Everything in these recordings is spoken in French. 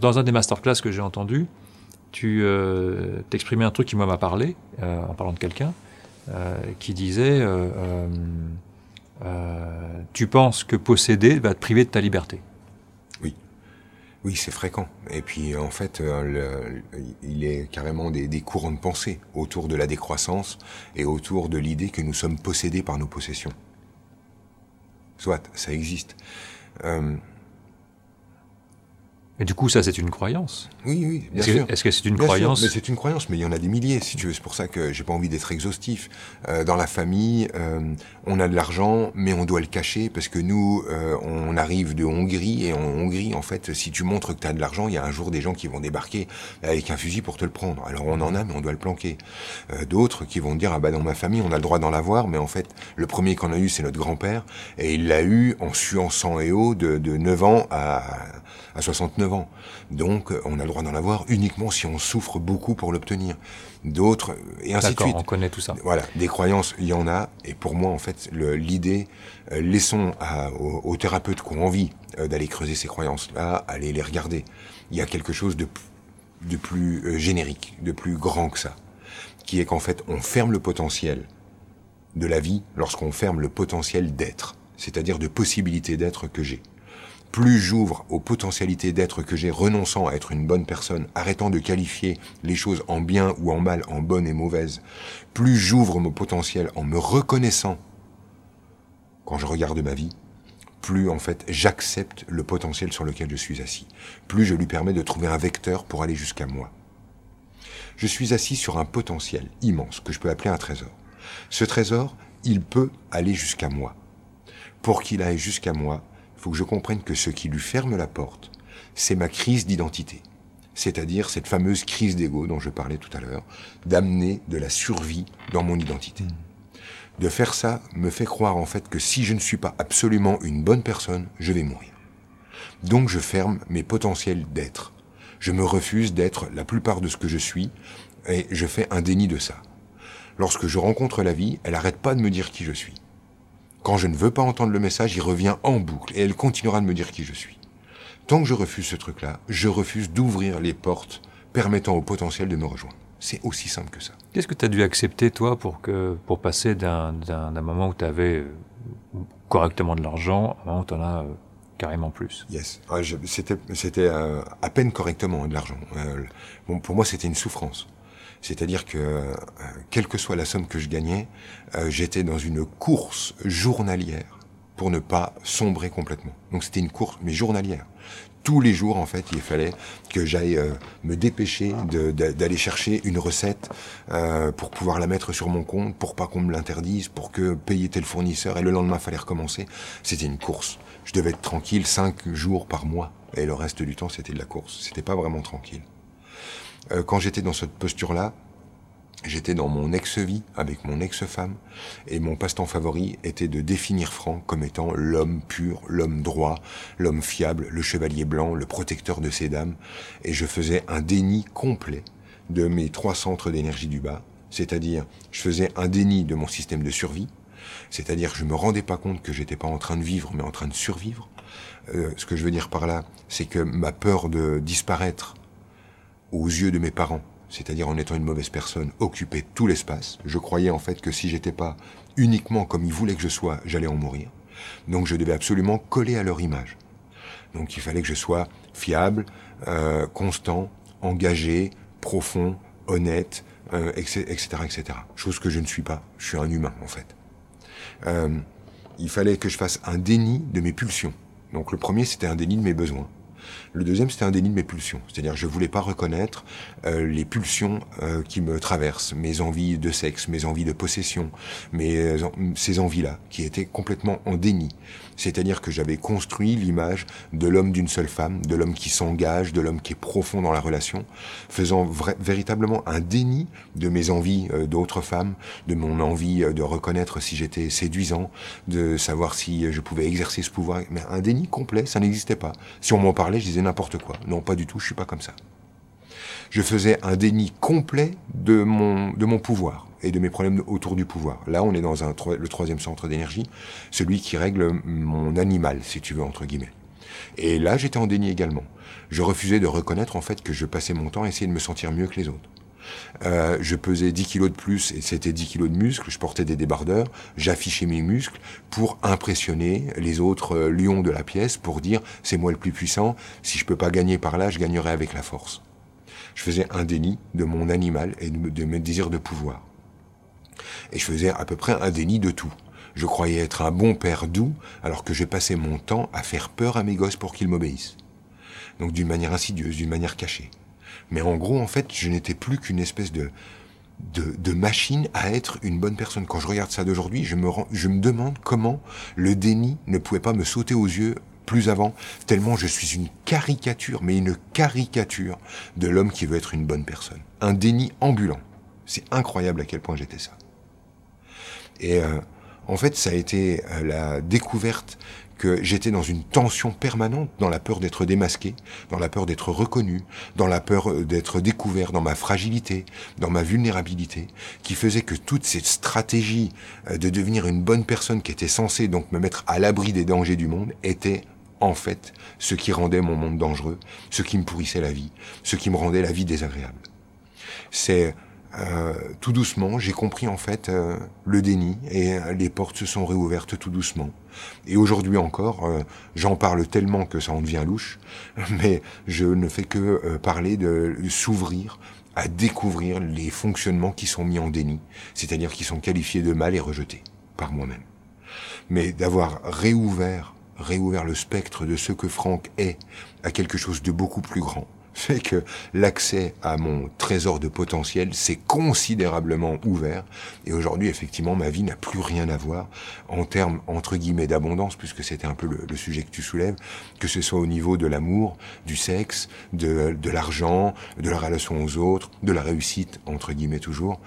Dans un des masterclass que j'ai entendu, tu euh, t'exprimais un truc qui m'a parlé, euh, en parlant de quelqu'un, euh, qui disait Tu penses que posséder va te priver de ta liberté. Oui, c'est fréquent. Et puis, en fait, il est carrément des, courants de pensée autour de la décroissance et autour de l'idée que nous sommes possédés par nos possessions. Soit, ça existe. Et du coup, ça, c'est une croyance. Oui, oui, bien est-ce sûr. est-ce que c'est une croyance Mais c'est une croyance, mais il y en a des milliers, si tu veux. C'est pour ça que j'ai pas envie d'être exhaustif. Euh, dans la famille, euh, on a de l'argent, mais on doit le cacher parce que nous, euh, on arrive de Hongrie et en Hongrie, en fait, si tu montres que tu as de l'argent, il y a un jour des gens qui vont débarquer avec un fusil pour te le prendre. Alors on en a, mais on doit le planquer. Euh, d'autres qui vont dire ah bah dans ma famille, on a le droit d'en avoir, mais en fait, le premier qu'on a eu, c'est notre grand-père, et il l'a eu en suant sang et eau de, de 9 ans à, à 69 ans. Donc, on a le droit d'en avoir uniquement si on souffre beaucoup pour l'obtenir. D'autres, et ainsi de suite. on connaît tout ça. Voilà, des croyances, il y en a. Et pour moi, en fait, l'idée, euh, laissons à, aux, thérapeutes qui ont envie euh, d'aller creuser ces croyances-là, aller les regarder. Il y a quelque chose de, de plus euh, générique, de plus grand que ça, qui est qu'en fait, on ferme le potentiel de la vie lorsqu'on ferme le potentiel d'être, c'est-à-dire de possibilité d'être que j'ai plus j'ouvre aux potentialités d'être que j'ai, renonçant à être une bonne personne, arrêtant de qualifier les choses en bien ou en mal, en bonne et mauvaise, plus j'ouvre mon potentiel en me reconnaissant quand je regarde ma vie, plus en fait j'accepte le potentiel sur lequel je suis assis, plus je lui permets de trouver un vecteur pour aller jusqu'à moi. Je suis assis sur un potentiel immense que je peux appeler un trésor. Ce trésor, il peut aller jusqu'à moi. Pour qu'il aille jusqu'à moi, il faut que je comprenne que ce qui lui ferme la porte, c'est ma crise d'identité. C'est-à-dire cette fameuse crise d'ego dont je parlais tout à l'heure, d'amener de la survie dans mon identité. Hmm. De faire ça me fait croire en fait que si je ne suis pas absolument une bonne personne, je vais mourir. Donc je ferme mes potentiels d'être. Je me refuse d'être la plupart de ce que je suis et je fais un déni de ça. Lorsque je rencontre la vie, elle n'arrête pas de me dire qui je suis. Quand je ne veux pas entendre le message, il revient en boucle et elle continuera de me dire qui je suis. Tant que je refuse ce truc-là, je refuse d'ouvrir les portes permettant au potentiel de me rejoindre. C'est aussi simple que ça. Qu'est-ce que tu as dû accepter, toi, pour, que, pour passer d'un moment où tu avais euh, correctement de l'argent à un moment où tu en as euh, carrément plus? Yes. Ah, c'était euh, à peine correctement de l'argent. bon, pour moi, c'était une souffrance. C'est-à-dire que, euh, quelle que soit la somme que je gagnais, euh, j'étais dans une course journalière pour ne pas sombrer complètement. Donc c'était une course, mais journalière. Tous les jours, en fait, il fallait que j'aille euh, me dépêcher d'aller chercher une recette pour pouvoir la mettre sur mon compte, pour pas qu'on me l'interdise, pour que payer tel fournisseur, et le lendemain, fallait recommencer. C'était une course. Je devais être tranquille cinq jours par mois, et le reste du temps, c'était de la course. C'était pas vraiment tranquille. Euh, quand j'étais dans cette posture-là, J'étais dans mon ex-vie avec mon ex-femme et mon passe-temps favori était de définir Franck comme étant l'homme pur, l'homme droit, l'homme fiable, le chevalier blanc, le protecteur de ses dames et je faisais un déni complet de mes trois centres d'énergie du bas, c'est-à-dire je faisais un déni de mon système de survie, c'est-à-dire je me rendais pas compte que j'étais pas en train de vivre mais en train de survivre. Euh, ce que je veux dire par là, c'est que ma peur de disparaître aux yeux de mes parents, c'est-à-dire en étant une mauvaise personne, occupait tout l'espace. Je croyais en fait que si j'étais pas uniquement comme ils voulaient que je sois, j'allais en mourir. Donc je devais absolument coller à leur image. Donc il fallait que je sois fiable, euh, constant, engagé, profond, honnête, euh, etc., etc. Chose que je ne suis pas. Je suis un humain en fait. Euh, il fallait que je fasse un déni de mes pulsions. Donc le premier, c'était un déni de mes besoins. Le deuxième, c'était un déni de mes pulsions. C'est-à-dire, je voulais pas reconnaître euh, les pulsions euh, qui me traversent, mes envies de sexe, mes envies de possession, mes, euh, ces envies-là, qui étaient complètement en déni. C'est-à-dire que j'avais construit l'image de l'homme d'une seule femme, de l'homme qui s'engage, de l'homme qui est profond dans la relation, faisant véritablement un déni de mes envies d'autres femmes, de mon envie de reconnaître si j'étais séduisant, de savoir si je pouvais exercer ce pouvoir. Mais un déni complet, ça n'existait pas. Si on m'en parlait, je disais n'importe quoi. Non, pas du tout, je suis pas comme ça. Je faisais un déni complet de mon, de mon pouvoir et de mes problèmes autour du pouvoir. Là, on est dans le troisième centre d'énergie, celui qui règle mon animal, si tu veux, entre guillemets. Et là, j'étais en déni également. Je refusais de reconnaître en fait que je passais mon temps à essayer de me sentir mieux que les autres. Euh, je pesais 10 kilos de plus et c'était 10 kilos de muscles. Je portais des débardeurs. J'affichais mes muscles pour impressionner les autres euh, lions de la pièce pour dire c'est moi le plus puissant. Si je peux pas gagner par là, je gagnerai avec la force. Je faisais un déni de mon animal et de mes désirs de pouvoir. Et je faisais à peu près un déni de tout. Je croyais être un bon père doux, alors que je passais mon temps à faire peur à mes gosses pour qu'ils m'obéissent. Donc d'une manière insidieuse, d'une manière cachée. Mais en gros, en fait, je n'étais plus qu'une espèce de, machine à être une bonne personne. Quand je regarde ça d'aujourd'hui, je me demande comment le déni ne pouvait pas me sauter aux yeux plus avant, tellement je suis une caricature, mais une caricature de l'homme qui veut être une bonne personne. Un déni ambulant. C'est incroyable à quel point j'étais ça. Et euh, en fait, ça a été euh, la découverte que j'étais dans une tension permanente, dans la peur d'être démasqué, dans la peur d'être reconnu, dans la peur euh, d'être découvert, dans ma fragilité, dans ma vulnérabilité, qui faisait que toute cette stratégie de devenir une bonne personne qui était censée donc me mettre à l'abri des dangers du monde était en fait ce qui rendait mon monde dangereux, ce qui me pourrissait la vie, ce qui me rendait la vie désagréable. C'est euh, tout doucement, j'ai compris en fait euh, le déni et euh, les portes se sont réouvertes tout doucement. Et aujourd'hui encore, j'en parle tellement que ça en devient louche, mais je ne fais que parler de, s'ouvrir à découvrir les fonctionnements qui sont mis en déni, c'est-à-dire qui sont qualifiés de mal et rejetés par moi-même. Mais d'avoir réouvert, réouvert le spectre de ce que Franck est à quelque chose de beaucoup plus grand, fait que l'accès à mon trésor de potentiel s'est considérablement ouvert. Et aujourd'hui, effectivement, ma vie n'a plus rien à voir en termes, entre guillemets, d'abondance, puisque c'était un peu le, sujet que tu soulèves, que ce soit au niveau de l'amour, du sexe, de, de l'argent, de la relation aux autres, de la réussite, entre guillemets toujours.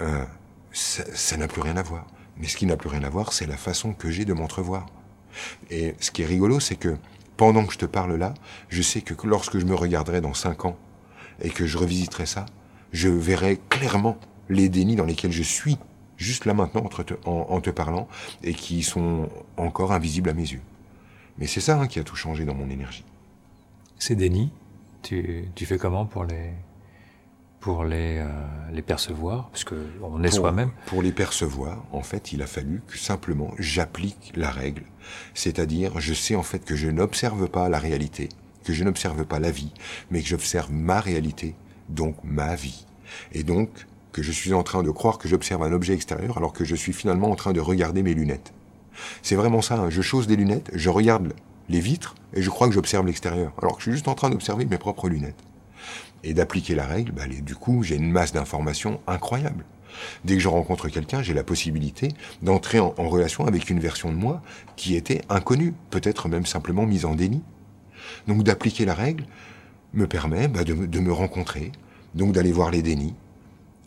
Euh, ça n'a plus rien à voir. Mais ce qui n'a plus rien à voir, c'est la façon que j'ai de m'entrevoir. Et ce qui est rigolo, c'est que pendant que je te parle là, je sais que lorsque je me regarderai dans cinq ans et que je revisiterai ça, je verrai clairement les dénis dans lesquels je suis juste là maintenant en, te parlant et qui sont encore invisibles à mes yeux. Mais c'est ça hein, qui a tout changé dans mon énergie. Ces dénis, tu fais comment pour les, pour les, euh, les percevoir, parce on est soi-même. Pour les percevoir, en fait, il a fallu que simplement j'applique la règle. C'est-à-dire, je sais en fait que je n'observe pas la réalité, que je n'observe pas la vie, mais que j'observe ma réalité, donc ma vie. Et donc, que je suis en train de croire que j'observe un objet extérieur alors que je suis finalement en train de regarder mes lunettes. C'est vraiment ça, hein. je chausse des lunettes, je regarde les vitres et je crois que j'observe l'extérieur, alors que je suis juste en train d'observer mes propres lunettes et d'appliquer la règle, bah, du coup, j'ai une masse d'informations incroyable. Dès que je rencontre quelqu'un, j'ai la possibilité d'entrer en, relation avec une version de moi qui était inconnue, peut-être même simplement mise en déni. Donc d'appliquer la règle me permet bah, de, me rencontrer, donc d'aller voir les dénis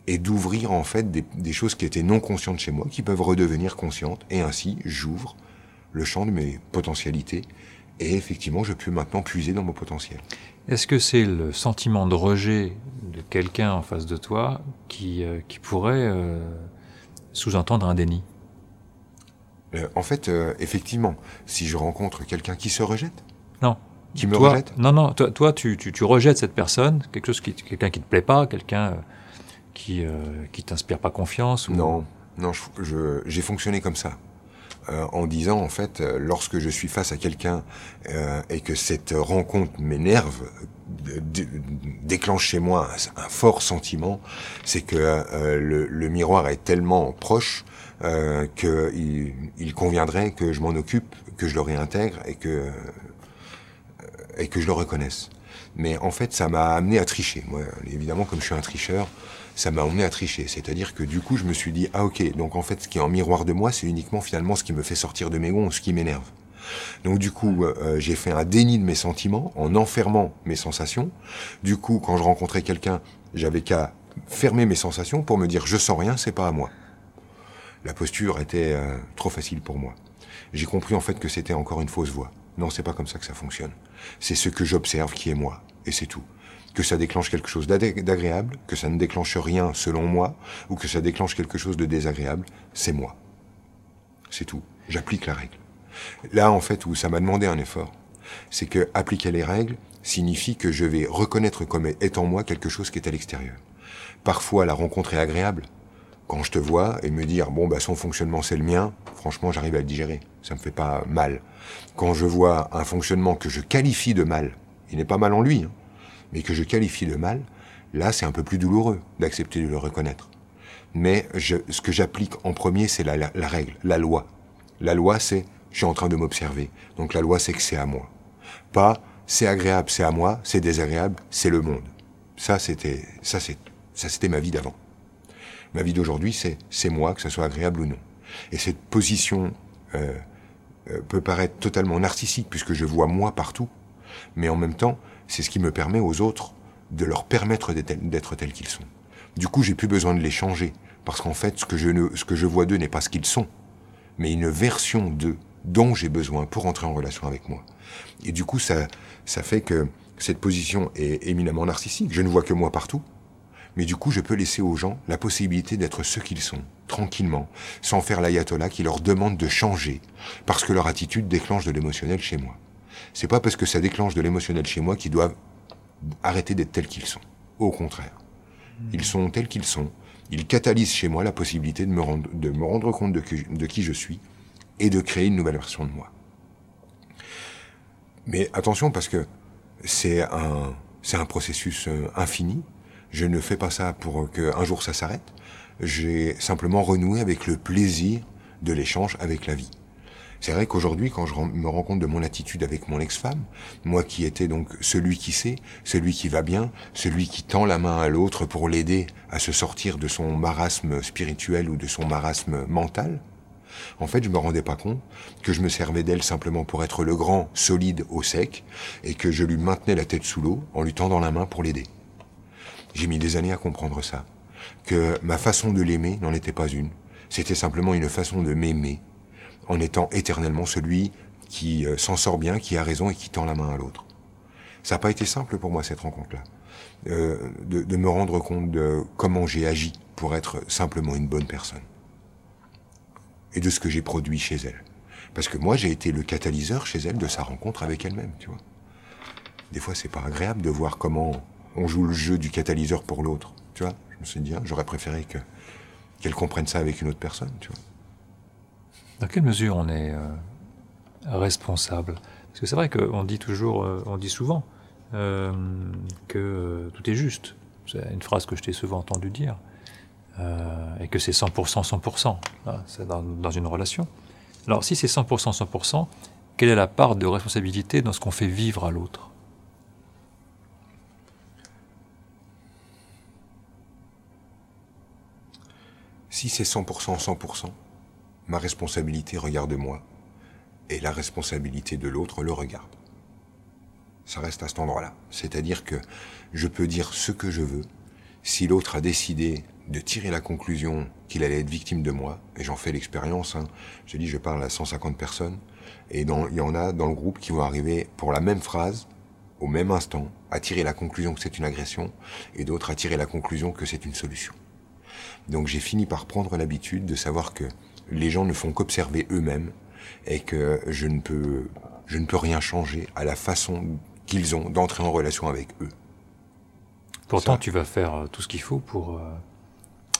et d'ouvrir en fait des, des, choses qui étaient non conscientes chez moi, qui peuvent redevenir conscientes, et ainsi j'ouvre le champ de mes potentialités, et effectivement je peux maintenant puiser dans mon potentiel. Est-ce que c'est le sentiment de rejet de quelqu'un en face de toi qui, euh, qui pourrait euh, sous-entendre un déni? Euh, En fait, effectivement, si je rencontre quelqu'un qui se rejette? Non. Qui me rejette? Non, non, toi, toi tu, tu, tu, rejettes cette personne, quelque chose qui, quelqu'un qui te plaît pas, quelqu'un qui, qui t'inspire pas confiance ou... Non, non, j'ai fonctionné comme ça. Euh, en disant en fait euh, lorsque je suis face à quelqu'un euh, et que cette rencontre m'énerve déclenche chez moi un, fort sentiment c'est que le, miroir est tellement proche qu'il il conviendrait que je m'en occupe que je le réintègre et que et que je le reconnaisse. Mais en fait ça m'a amené à tricher. Moi évidemment comme je suis un tricheur ça m'a emmené à tricher. C'est-à-dire que du coup, je me suis dit, ah ok, donc en fait, ce qui est en miroir de moi, c'est uniquement finalement ce qui me fait sortir de mes gonds, ce qui m'énerve. Donc du coup, euh, euh, j'ai fait un déni de mes sentiments en enfermant mes sensations. Du coup, quand je rencontrais quelqu'un, j'avais qu'à fermer mes sensations pour me dire, je sens rien, c'est pas à moi. La posture était euh, trop facile pour moi. J'ai compris en fait que c'était encore une fausse voie. Non, c'est pas comme ça que ça fonctionne. C'est ce que j'observe qui est moi, et c'est tout. Que ça déclenche quelque chose d'agréable, que ça ne déclenche rien selon moi, ou que ça déclenche quelque chose de désagréable, c'est moi. C'est tout. J'applique la règle. Là, en fait, où ça m'a demandé un effort, c'est que appliquer les règles signifie que je vais reconnaître comme étant moi quelque chose qui est à l'extérieur. Parfois, la rencontre est agréable. Quand je te vois et me dire, bon, bah, son fonctionnement, c'est le mien, franchement, j'arrive à le digérer. Ça me fait pas mal. Quand je vois un fonctionnement que je qualifie de mal, il n'est pas mal en lui, hein, mais que je qualifie de mal, là, c'est un peu plus douloureux d'accepter de le reconnaître. Mais ce que j'applique en premier, c'est la, règle, la loi. La loi, c'est je suis en train de m'observer. Donc la loi, c'est que c'est à moi. Pas c'est agréable, c'est à moi, c'est désagréable, c'est le monde. Ça, c'était, ça, c'était ma vie d'avant. Ma vie d'aujourd'hui, c'est, c'est moi, que ce soit agréable ou non. Et cette position euh, euh, peut paraître totalement narcissique puisque je vois moi partout, mais en même temps, c'est ce qui me permet aux autres de leur permettre d'être tels qu'ils sont. Du coup, j'ai plus besoin de les changer parce qu'en fait, ce que je, vois d'eux n'est pas ce qu'ils sont, mais une version d'eux dont j'ai besoin pour entrer en relation avec moi. Et du coup, ça, ça fait que cette position est éminemment narcissique. Je ne vois que moi partout. Mais du coup, je peux laisser aux gens la possibilité d'être ce qu'ils sont, tranquillement, sans faire l'ayatollah qui leur demande de changer, parce que leur attitude déclenche de l'émotionnel chez moi. C'est pas parce que ça déclenche de l'émotionnel chez moi qu'ils doivent arrêter d'être tels qu'ils sont. Au contraire. Ils sont tels qu'ils sont. Ils catalysent chez moi la possibilité de me rendre, compte de, de qui je suis et de créer une nouvelle version de moi. Mais attention parce que c'est un, c'est un processus euh, infini. Je ne fais pas ça pour qu'un jour ça s'arrête. J'ai simplement renoué avec le plaisir de l'échange avec la vie. C'est vrai qu'aujourd'hui, quand je me rends compte de mon attitude avec mon ex-femme, moi qui étais donc celui qui sait, celui qui va bien, celui qui tend la main à l'autre pour l'aider à se sortir de son marasme spirituel ou de son marasme mental, en fait, je me rendais pas compte que je me servais d'elle simplement pour être le grand solide au sec et que je lui maintenais la tête sous l'eau en lui tendant la main pour l'aider. J'ai mis des années à comprendre ça, que ma façon de l'aimer n'en était pas une. C'était simplement une façon de m'aimer en étant éternellement celui qui euh, s'en sort bien, qui a raison et qui tend la main à l'autre. Ça n'a pas été simple pour moi cette rencontre-là, euh, de, de me rendre compte de comment j'ai agi pour être simplement une bonne personne et de ce que j'ai produit chez elle. Parce que moi, j'ai été le catalyseur chez elle de sa rencontre avec elle-même, tu vois. Des fois, c'est pas agréable de voir comment on joue le jeu du catalyseur pour l'autre, tu vois. Je me suis dit, hein, j'aurais préféré que qu'elle comprenne ça avec une autre personne, tu vois. Dans quelle mesure on est euh, responsable? Parce que c'est vrai qu'on dit toujours, euh, on dit souvent euh, que tout est juste. C'est une phrase que je t'ai souvent entendu dire. Et que c'est 100% 100%, hein, c'est dans, dans, une relation. Alors si c'est 100% 100%, quelle est la part de responsabilité dans ce qu'on fait vivre à l'autre? Si c'est 100% 100%, ma responsabilité regarde moi, et la responsabilité de l'autre le regarde. Ça reste à cet endroit-là. C'est-à-dire que je peux dire ce que je veux, si l'autre a décidé de tirer la conclusion qu'il allait être victime de moi, et j'en fais l'expérience, hein, je dis je parle à 150 personnes, et il y en a dans le groupe qui vont arriver pour la même phrase, au même instant, à tirer la conclusion que c'est une agression, et d'autres à tirer la conclusion que c'est une solution. Donc j'ai fini par prendre l'habitude de savoir que les gens ne font qu'observer eux-mêmes, et que je ne peux, je ne peux rien changer à la façon qu'ils ont d'entrer en relation avec eux. Pourtant, tu vas faire euh, tout ce qu'il faut pour euh,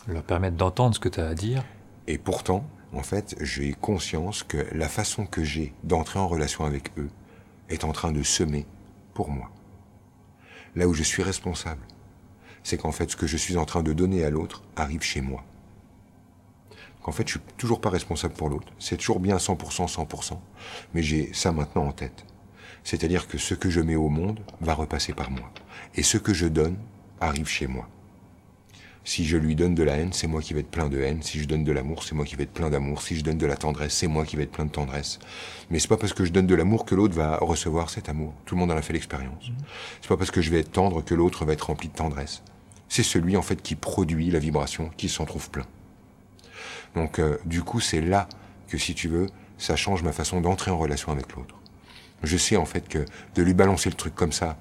leur permettre d'entendre ce que tu as à dire. Et pourtant, en fait, j'ai conscience que la façon que j'ai d'entrer en relation avec eux est en train de semer pour moi. Là où je suis responsable, c'est qu'en fait, ce que je suis en train de donner à l'autre arrive chez moi. Qu'en fait, je suis toujours pas responsable pour l'autre. C'est toujours bien 100%, 100%. Mais j'ai ça maintenant en tête. C'est-à-dire que ce que je mets au monde va repasser par moi. Et ce que je donne arrive chez moi. Si je lui donne de la haine, c'est moi qui vais être plein de haine. Si je donne de l'amour, c'est moi qui vais être plein d'amour. Si je donne de la tendresse, c'est moi qui vais être plein de tendresse. Mais c'est pas parce que je donne de l'amour que l'autre va recevoir cet amour. Tout le monde en a fait l'expérience. C'est pas parce que je vais être tendre que l'autre va être rempli de tendresse. C'est celui en fait qui produit la vibration, qui s'en trouve plein. Donc euh, du coup, c'est là que si tu veux, ça change ma façon d'entrer en relation avec l'autre. Je sais en fait que de lui balancer le truc comme ça,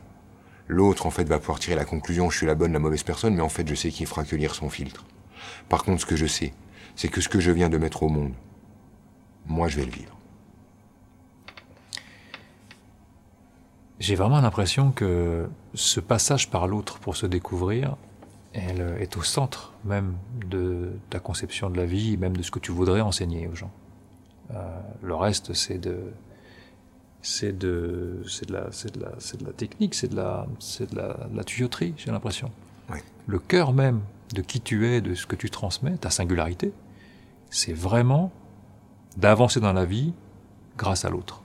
L'autre, en fait, va pouvoir tirer la conclusion, je suis la bonne, la mauvaise personne, mais en fait, je sais qu'il fera que lire son filtre. Par contre, ce que je sais, c'est que ce que je viens de mettre au monde, moi, je vais le vivre. J'ai vraiment l'impression que ce passage par l'autre pour se découvrir, elle est au centre même de ta conception de la vie, même de ce que tu voudrais enseigner aux gens. Euh, le reste, c'est de, c'est de, c'est de la, c'est de la, c'est de la technique, c'est de la, c'est de la, la tuyauterie, j'ai l'impression. Le cœur même de qui tu es, de ce que tu transmets, ta singularité, c'est vraiment d'avancer dans la vie grâce à l'autre.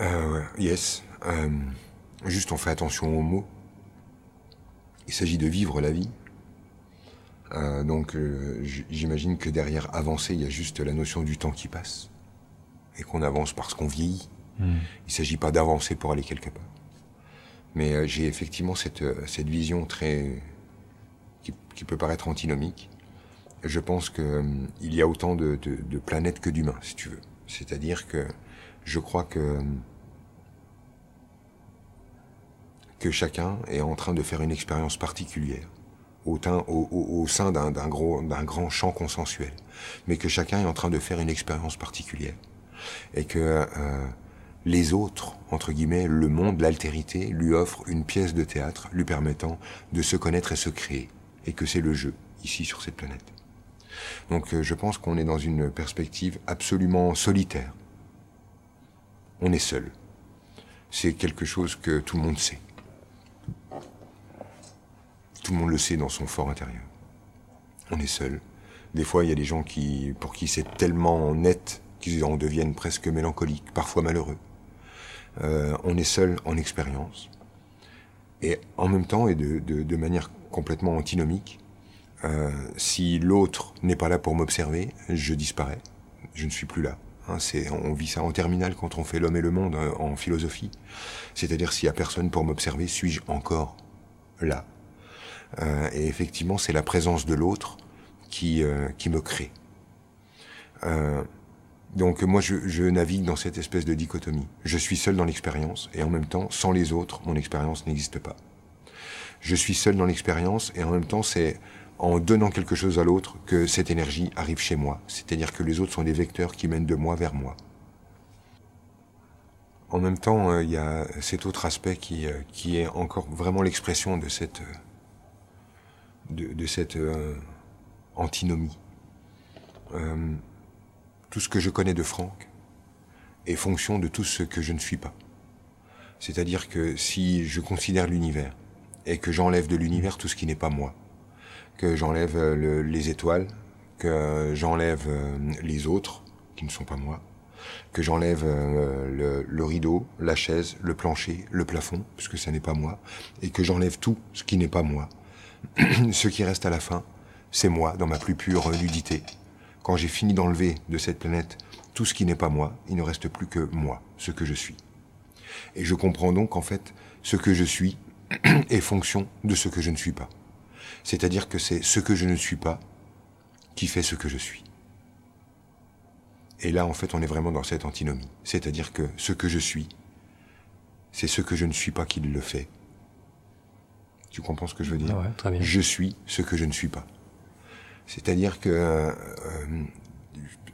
Euh, yes. Euh, juste, on fait attention aux mots. Il s'agit de vivre la vie. Euh, donc, euh, j'imagine que derrière avancer, il y a juste la notion du temps qui passe. Et qu'on avance parce qu'on vieillit. Hmm. Il ne s'agit pas d'avancer pour aller quelque part. Mais euh, j'ai effectivement cette, euh, cette vision très. Qui, qui, peut paraître antinomique. Je pense qu'il il y a autant de, de, de planètes que d'humains, si tu veux. C'est-à-dire que je crois que que chacun est en train de faire une expérience particulière au, sein d'un grand champ consensuel, mais que chacun est en train de faire une expérience particulière et que euh, les autres, entre guillemets, le monde, l'altérité, lui offrent une pièce de théâtre lui permettant de se connaître et se créer, et que c'est le jeu ici sur cette planète. Donc euh, je pense qu'on est dans une perspective absolument solitaire. On est seul. C'est quelque chose que tout le monde sait. Tout le monde le sait dans son fort intérieur. On est seul. Des fois, il y a des gens qui, pour qui c'est tellement net qu'ils en deviennent presque mélancoliques, parfois malheureux. Euh, on est seul en expérience. Et en même temps, et de, manière complètement antinomique, euh, si l'autre n'est pas là pour m'observer, je disparais. Je ne suis plus là. Hein, on vit ça en terminale quand on fait l'homme et le monde euh, en philosophie. C'est-à-dire s'il n'y a personne pour m'observer, suis-je encore là? Euh, Et effectivement, c'est la présence de l'autre qui, euh, qui me crée. Euh, donc moi, je, je, navigue dans cette espèce de dichotomie. Je suis seul dans l'expérience, et en même temps, sans les autres, mon expérience n'existe pas. Je suis seul dans l'expérience, et en même temps, c'est en donnant quelque chose à l'autre que cette énergie arrive chez moi. C'est-à-dire que les autres sont des vecteurs qui mènent de moi vers moi. En même temps, euh, il y a cet autre aspect qui, euh, qui est encore vraiment l'expression de cette, de, de cette euh, antinomie. Euh, tout ce que je connais de Franck est fonction de tout ce que je ne suis pas. C'est-à-dire que si je considère l'univers et que j'enlève de l'univers tout ce qui n'est pas moi, que j'enlève le, les étoiles, que j'enlève euh, les autres qui ne sont pas moi, que j'enlève euh, le, le, rideau, la chaise, le plancher, le plafond, puisque ça n'est pas moi, et que j'enlève tout ce qui n'est pas moi. ce qui reste à la fin, c'est moi dans ma plus pure nudité, quand j'ai fini d'enlever de cette planète tout ce qui n'est pas moi, il ne reste plus que moi, ce que je suis. Et je comprends donc qu'en fait, ce que je suis est fonction de ce que je ne suis pas. C'est-à-dire que c'est ce que je ne suis pas qui fait ce que je suis. Et là, en fait, on est vraiment dans cette antinomie. C'est-à-dire que ce que je suis, c'est ce que je ne suis pas qui le fait. Tu comprends ce que je veux dire? Ouais, très bien. Je suis ce que je ne suis pas. C'est-à-dire que, euh,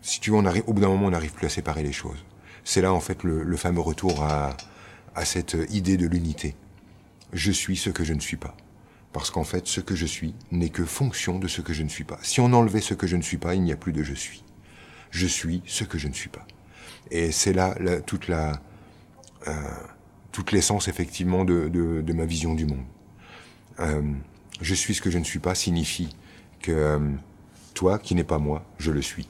si tu veux, on arrive, au bout d'un moment, on n'arrive plus à séparer les choses. C'est là, en fait, le, le fameux retour à, à, cette idée de l'unité. Je suis ce que je ne suis pas. Parce qu'en fait, ce que je suis n'est que fonction de ce que je ne suis pas. Si on enlevait ce que je ne suis pas, il n'y a plus de je suis. Je suis ce que je ne suis pas. Et c'est là, là, toute la, euh, toute l'essence, effectivement, de, de, de, ma vision du monde. Euh, je suis ce que je ne suis pas signifie que euh, toi, qui n'es pas moi, je le suis.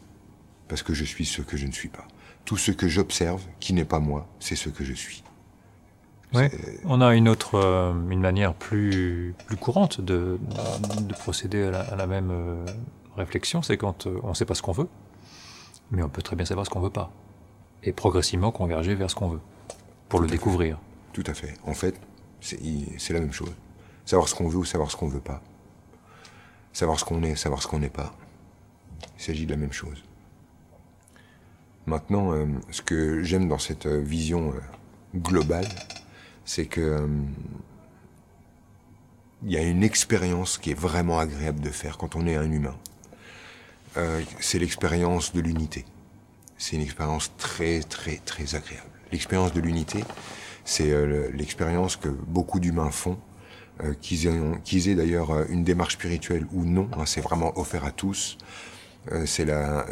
Parce que je suis ce que je ne suis pas. Tout ce que j'observe, qui n'est pas moi, c'est ce que je suis. Ouais, on a une autre, euh, une manière plus, plus courante de, de procéder à la, à la même euh, réflexion, c'est quand euh, on ne sait pas ce qu'on veut, mais on peut très bien savoir ce qu'on veut pas. Et progressivement converger vers ce qu'on veut, pour Tout le découvrir. Fait. Tout à fait. En fait, c'est la même chose. Savoir ce qu'on veut ou savoir ce qu'on veut pas savoir ce qu'on est, savoir ce qu'on n'est pas. Il s'agit de la même chose. Maintenant, euh, ce que j'aime dans cette vision euh, globale, c'est que euh, il y a une expérience qui est vraiment agréable de faire quand on est un humain. Euh, c'est l'expérience de l'unité. C'est une expérience très très très agréable. L'expérience de l'unité, c'est euh, l'expérience que beaucoup d'humains font, euh, qu'ils aient, qu'ils aient d'ailleurs euh, une démarche spirituelle ou non. hein, c'est vraiment offert à tous. Euh, c'est euh,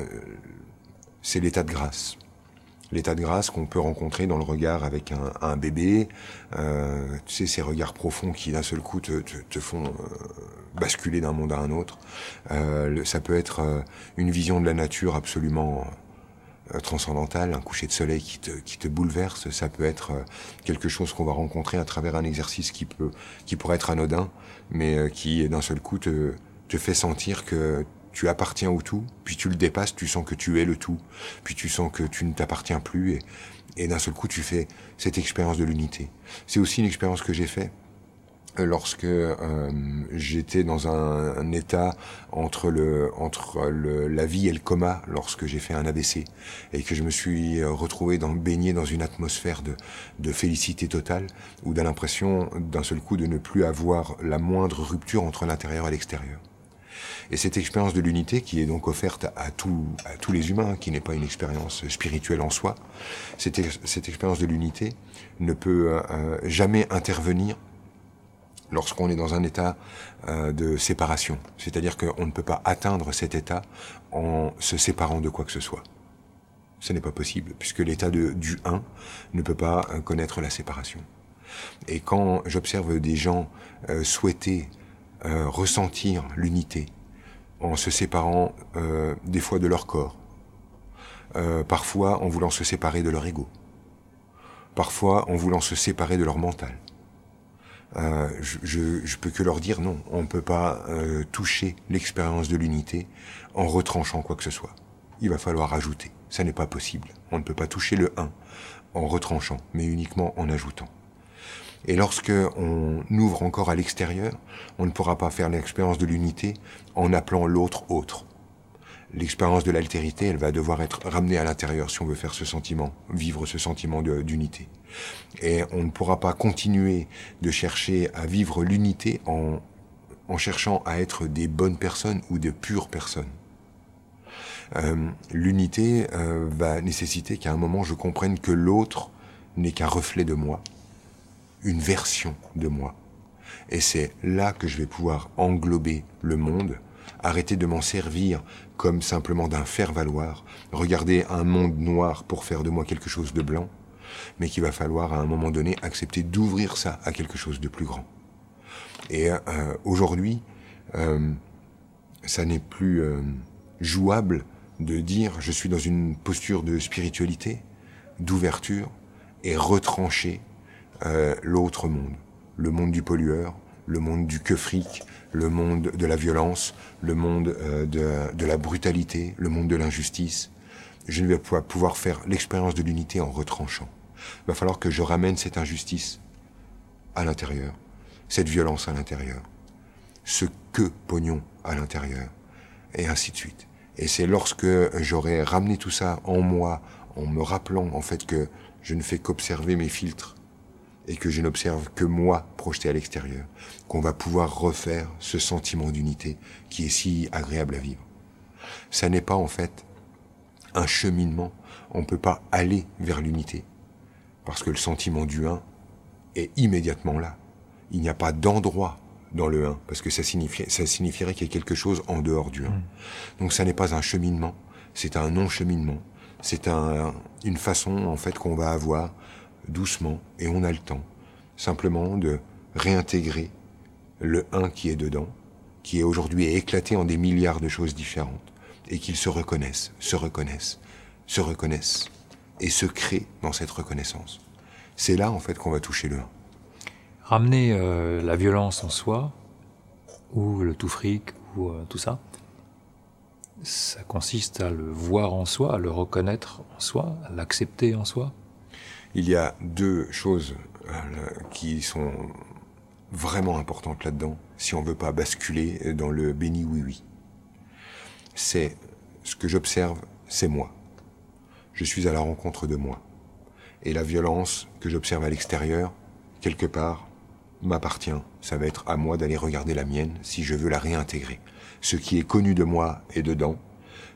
l'état de grâce. L'état de grâce qu'on peut rencontrer dans le regard avec un, bébé, euh, tu sais, ces regards profonds qui d'un seul coup te, font euh, basculer d'un monde à un autre. Euh, ça peut être euh, une vision de la nature absolument euh, transcendantale, un coucher de soleil qui te, qui te bouleverse. Ça peut être euh, quelque chose qu'on va rencontrer à travers un exercice qui peut, qui pourrait être anodin, mais euh, qui d'un seul coup te, te fait sentir que tu appartiens au tout, puis tu le dépasses, tu sens que tu es le tout, puis tu sens que tu ne t'appartiens plus, et, et d'un seul coup tu fais cette expérience de l'unité. C'est aussi une expérience que j'ai faite lorsque euh, j'étais dans un, état entre le entre le, la vie et le coma lorsque j'ai fait un AVC et que je me suis euh, retrouvé dans baigné dans une atmosphère de de félicité totale où d'un l'impression d'un seul coup de ne plus avoir la moindre rupture entre l'intérieur et l'extérieur. Et cette expérience de l'unité, qui est donc offerte à, tous à tous les humains, qui n'est pas une expérience spirituelle en soi, cette, cette expérience de l'unité ne peut euh, jamais intervenir lorsqu'on est dans un état euh, de séparation. C'est-à-dire qu'on ne peut pas atteindre cet état en se séparant de quoi que ce soit. Ce n'est pas possible, puisque l'état du un ne peut pas euh, connaître la séparation. Et quand j'observe des gens euh, souhaiter ressentir l'unité en se séparant des fois de leur corps, parfois en voulant se séparer de leur ego, parfois en voulant se séparer de leur mental, euh, je, je, je peux que leur dire non, on ne peut pas euh, toucher l'expérience de l'unité en retranchant quoi que ce soit. Il va falloir ajouter. Ça n'est pas possible. On ne peut pas toucher le 1 en retranchant, mais uniquement en ajoutant. Et lorsque on ouvre encore à l'extérieur, on ne pourra pas faire l'expérience de l'unité en appelant l'autre autre. L'expérience de l'altérité, elle va devoir être ramenée à l'intérieur si on veut faire ce sentiment, vivre ce sentiment d'unité. Et on ne pourra pas continuer de chercher à vivre l'unité en, en cherchant à être des bonnes personnes ou de pures personnes. Euh, l'unité euh, va nécessiter qu'à un moment je comprenne que l'autre n'est qu'un reflet de moi, une version de moi. Et c'est là que je vais pouvoir englober le monde, arrêter de m'en servir comme simplement d'un faire-valoir, regarder un monde noir pour faire de moi quelque chose de blanc, mais qu'il va falloir à un moment donné accepter d'ouvrir ça à quelque chose de plus grand. Et euh, aujourd'hui, euh, ça n'est plus euh, jouable de dire je suis dans une posture de spiritualité, d'ouverture, et retrancher l'autre monde, le monde du pollueur, le monde du que fric, le monde de la violence, le monde euh, de, de la brutalité, le monde de l'injustice. Je ne vais pas pouvoir faire l'expérience de l'unité en retranchant. Il va falloir que je ramène cette injustice à l'intérieur, cette violence à l'intérieur, ce que pognon à l'intérieur, et ainsi de suite. Et c'est lorsque j'aurai ramené tout ça en moi, en me rappelant en fait que je ne fais qu'observer mes filtres et que je n'observe que moi projeté à l'extérieur, qu'on va pouvoir refaire ce sentiment d'unité qui est si agréable à vivre. Ça n'est pas en fait un cheminement, on ne peut pas aller vers l'unité, parce que le sentiment du un est immédiatement là. Il n'y a pas d'endroit dans le 1, parce que ça, signifie, ça signifierait qu'il y a quelque chose en dehors du 1. Donc ça n'est pas un cheminement, c'est un non-cheminement, c'est un, une façon en fait qu'on va avoir doucement, et on a le temps, simplement de réintégrer le 1 qui est dedans, qui est aujourd'hui éclaté en des milliards de choses différentes, et qu'ils se reconnaissent, se reconnaissent, se reconnaissent, et se créent dans cette reconnaissance. C'est là en fait qu'on va toucher le 1. Ramener euh, la violence en soi, ou le tout fric, ou euh, tout ça, ça consiste à le voir en soi, à le reconnaître en soi, à l'accepter en soi. Il y a deux choses euh, qui sont vraiment importantes là-dedans, si on veut pas basculer dans le béni oui oui. C'est ce que j'observe, c'est moi. Je suis à la rencontre de moi. Et la violence que j'observe à l'extérieur, quelque part, m'appartient. Ça va être à moi d'aller regarder la mienne si je veux la réintégrer. Ce qui est connu de moi est dedans.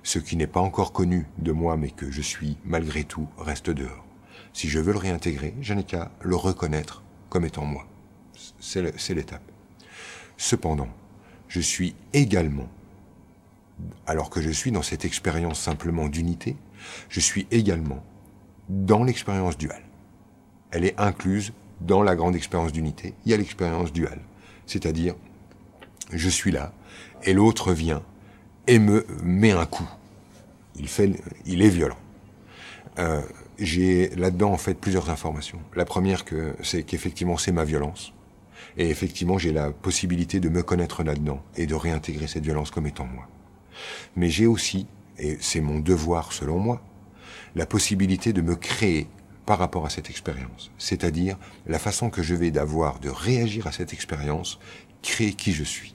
Ce qui n'est pas encore connu de moi mais que je suis malgré tout reste dehors. Si je veux le réintégrer, je n'ai qu'à le reconnaître comme étant moi. C'est l'étape. Cependant, je suis également, alors que je suis dans cette expérience simplement d'unité, je suis également dans l'expérience duale. Elle est incluse dans la grande expérience d'unité. Il y a l'expérience duale. C'est-à-dire, je suis là, et l'autre vient et me met un coup. Il, fait, il est violent. Euh, j'ai là-dedans en fait plusieurs informations. La première, que, c'est qu'effectivement c'est ma violence. Et effectivement, j'ai la possibilité de me connaître là-dedans et de réintégrer cette violence comme étant moi. Mais j'ai aussi, et c'est mon devoir selon moi, la possibilité de me créer par rapport à cette expérience. C'est-à-dire la façon que je vais d'avoir de réagir à cette expérience, créer qui je suis.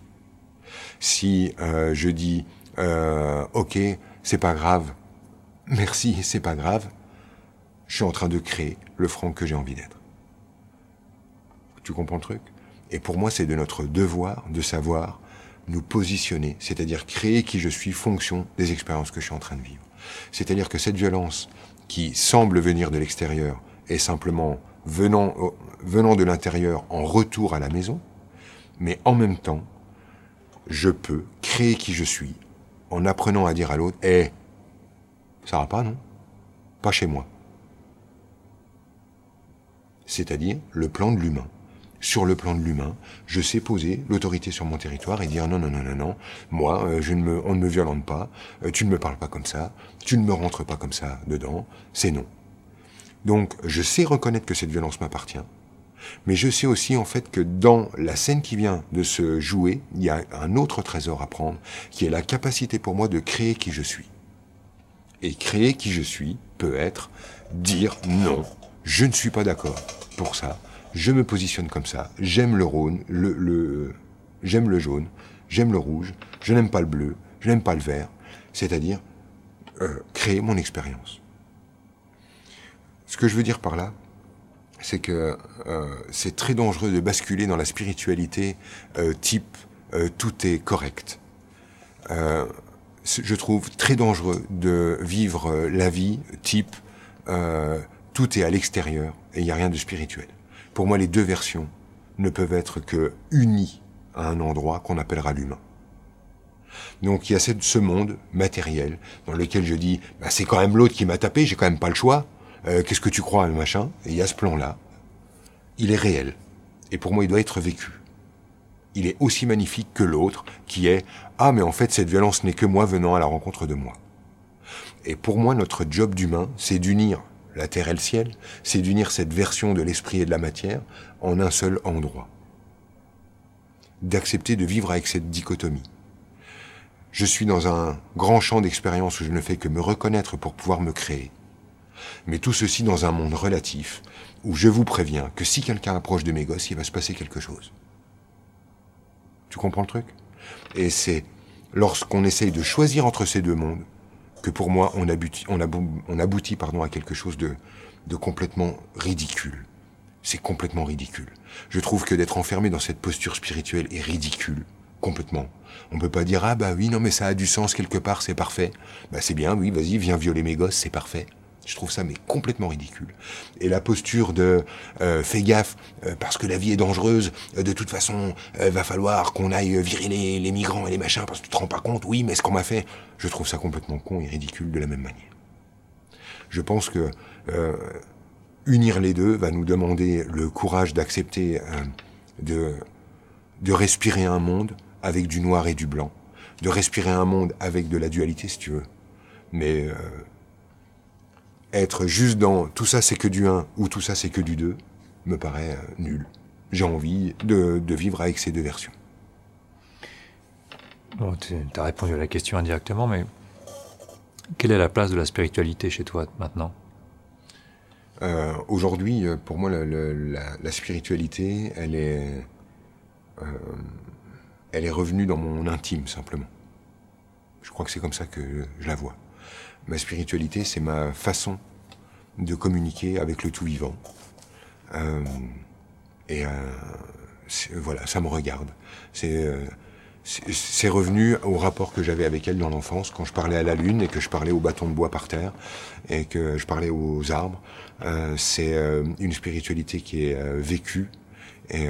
Si euh, je dis euh, ok, c'est pas grave, merci, c'est pas grave, je suis en train de créer le franc que j'ai envie d'être. Tu comprends le truc? Et pour moi, c'est de notre devoir de savoir nous positionner, c'est-à-dire créer qui je suis fonction des expériences que je suis en train de vivre. C'est-à-dire que cette violence qui semble venir de l'extérieur est simplement venant, venant de l'intérieur en retour à la maison, mais en même temps, je peux créer qui je suis en apprenant à dire à l'autre, hé, eh, ça va pas, non? Pas chez moi. C'est-à-dire le plan de l'humain sur le plan de l'humain, je sais poser l'autorité sur mon territoire et dire non, non, non, non, non, moi, euh, je ne me, on ne me violente pas, euh, tu ne me parles pas comme ça, tu ne me rentres pas comme ça dedans, c'est non. Donc, je sais reconnaître que cette violence m'appartient, mais je sais aussi en fait que dans la scène qui vient de se jouer, il y a un autre trésor à prendre, qui est la capacité pour moi de créer qui je suis. Et créer qui je suis peut être dire non, je ne suis pas d'accord pour ça, je me positionne comme ça, j'aime le rhône, le, le j'aime le jaune, j'aime le rouge, je n'aime pas le bleu, je n'aime pas le vert, c'est-à-dire euh, créer mon expérience. Ce que je veux dire par là, c'est que euh, c'est très dangereux de basculer dans la spiritualité euh, type euh, tout est correct. Euh, je trouve très dangereux de vivre la vie type tout est à l'extérieur et il n'y a rien de spirituel. Pour moi, les deux versions ne peuvent être que unies à un endroit qu'on appellera l'humain. Donc il y a ce monde matériel dans lequel je dis bah, c'est quand même l'autre qui m'a tapé, j'ai quand même pas le choix. Euh, qu'est-ce que tu crois, machin? Et il y a ce plan-là. Il est réel. Et pour moi, il doit être vécu. Il est aussi magnifique que l'autre, qui est ah mais en fait cette violence n'est que moi venant à la rencontre de moi. Et pour moi, notre job d'humain, c'est d'unir la terre et le ciel, c'est d'unir cette version de l'esprit et de la matière en un seul endroit. D'accepter de vivre avec cette dichotomie. Je suis dans un grand champ d'expérience où je ne fais que me reconnaître pour pouvoir me créer. Mais tout ceci dans un monde relatif où je vous préviens que si quelqu'un approche de mes gosses, il va se passer quelque chose. Tu comprends le truc? Et c'est lorsqu'on essaye de choisir entre ces deux mondes que pour moi, on aboutit, on aboutit pardon, à quelque chose de, de complètement ridicule. C'est complètement ridicule. Je trouve que d'être enfermé dans cette posture spirituelle est ridicule. Complètement. On peut pas dire, ah bah oui, non, mais ça a du sens quelque part, c'est parfait. Bah c'est bien, oui, vas-y, viens violer mes gosses, c'est parfait. Je trouve ça mais complètement ridicule. Et la posture de euh, fais gaffe euh, parce que la vie est dangereuse. Euh, de toute façon, va falloir qu'on aille virer les, les, migrants et les machins parce que tu te rends pas compte. Oui, mais ce qu'on m'a fait, je trouve ça complètement con et ridicule de la même manière. Je pense que unir les deux va nous demander le courage d'accepter de de respirer un monde avec du noir et du blanc, de respirer un monde avec de la dualité si tu veux, mais être juste dans tout ça c'est que du 1 ou tout ça c'est que du 2 me paraît euh, nul. J'ai envie de, de, vivre avec ces deux versions. Bon, tu as répondu à la question indirectement, mais quelle est la place de la spiritualité chez toi maintenant? Euh, Aujourd'hui, euh, pour moi, la, la, la, spiritualité, elle est, euh, elle est revenue dans mon intime simplement. Je crois que c'est comme ça que je la vois. Ma spiritualité, c'est ma façon de communiquer avec le tout vivant. Euh, Et voilà, ça me regarde. C'est c'est revenu au rapport que j'avais avec elle dans l'enfance, quand je parlais à la lune et que je parlais au bâton de bois par terre et que je parlais aux arbres. Euh, c'est euh, une spiritualité qui est euh, vécue et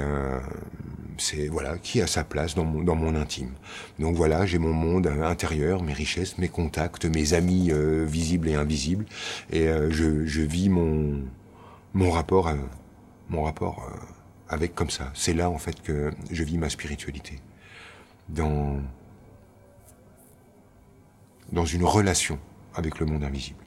c'est voilà qui a sa place dans mon, dans mon intime. Donc voilà, j'ai mon monde intérieur, mes richesses, mes contacts, mes amis visibles et invisibles, et je, je, vis mon mon rapport mon rapport avec comme ça. C'est là en fait que je vis ma spiritualité dans, dans une relation avec le monde invisible.